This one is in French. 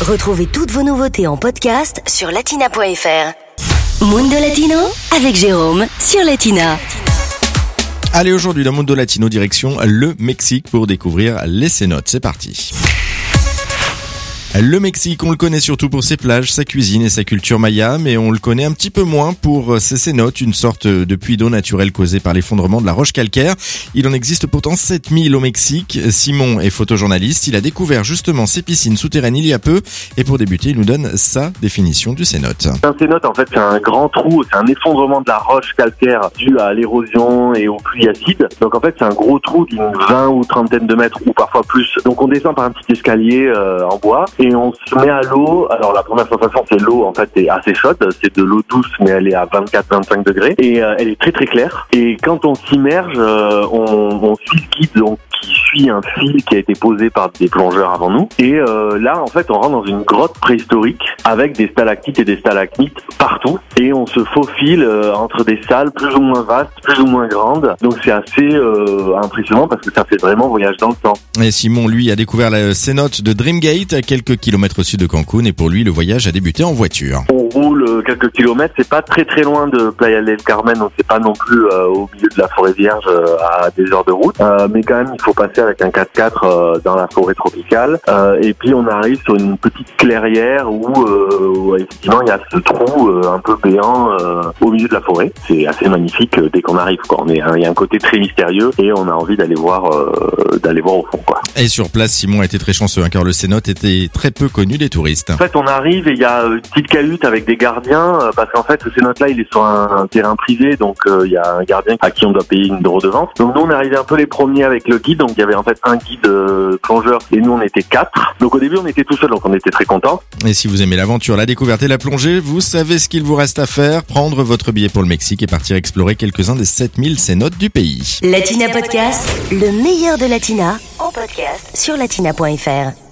Retrouvez toutes vos nouveautés en podcast sur latina.fr. Mundo Latino avec Jérôme sur Latina. Allez, aujourd'hui, dans Mundo Latino, direction le Mexique pour découvrir les cénotes. C'est parti. Le Mexique, on le connaît surtout pour ses plages, sa cuisine et sa culture maya, mais on le connaît un petit peu moins pour ses cénotes, une sorte de puits d'eau naturel causé par l'effondrement de la roche calcaire. Il en existe pourtant 7000 au Mexique. Simon est photojournaliste, il a découvert justement ces piscines souterraines il y a peu, et pour débuter, il nous donne sa définition du cénote. Un cénote, en fait, c'est un grand trou, c'est un effondrement de la roche calcaire dû à l'érosion et aux pluies acides. Donc en fait, c'est un gros trou d'une 20 ou trentaine de mètres, ou parfois plus. Donc on descend par un petit escalier euh, en bois, et on se met à l'eau. Alors la première sensation c'est l'eau en fait est assez chaude, c'est de l'eau douce mais elle est à 24-25 degrés et euh, elle est très très claire. Et quand on s'immerge, euh, on, on suit le guide donc suit un fil qui a été posé par des plongeurs avant nous. Et euh, là, en fait, on rentre dans une grotte préhistorique avec des stalactites et des stalagmites partout. Et on se faufile euh, entre des salles plus ou moins vastes, plus ou moins grandes. Donc c'est assez euh, impressionnant parce que ça fait vraiment voyage dans le temps. Et Simon, lui, a découvert la cénote de Dreamgate à quelques kilomètres au sud de Cancun et pour lui, le voyage a débuté en voiture. Roule euh, quelques kilomètres, c'est pas très très loin de Playa del Carmen, donc c'est pas non plus euh, au milieu de la forêt vierge euh, à des heures de route. Euh, mais quand même, il faut passer avec un 4x4 euh, dans la forêt tropicale. Et puis on arrive sur une petite clairière où, où, effectivement il y a ce trou un peu béant au milieu de la forêt. C'est assez magnifique dès qu'on arrive. Quoi. On est, il y a un côté très mystérieux et on a envie d'aller voir d'aller voir au fond. Quoi. Et sur place, Simon a été très chanceux hein, car le cénote était très peu connu des touristes. En fait, on arrive et il y a une petite cahute avec des gardiens euh, parce qu'en fait, ce cénote-là, il est sur un, un terrain privé, donc euh, il y a un gardien à qui on doit payer une redevance. Donc nous, on est arrivé un peu les premiers avec le guide, donc il y avait en fait un guide euh, plongeur et nous, on était quatre. Donc au début, on était tout seul, donc on était très contents. Et si vous aimez l'aventure, la découverte et la plongée, vous savez ce qu'il vous reste à faire, prendre votre billet pour le Mexique et partir explorer quelques-uns des 7000 cénotes du pays. Latina Podcast, le meilleur de Latina en podcast sur latina.fr.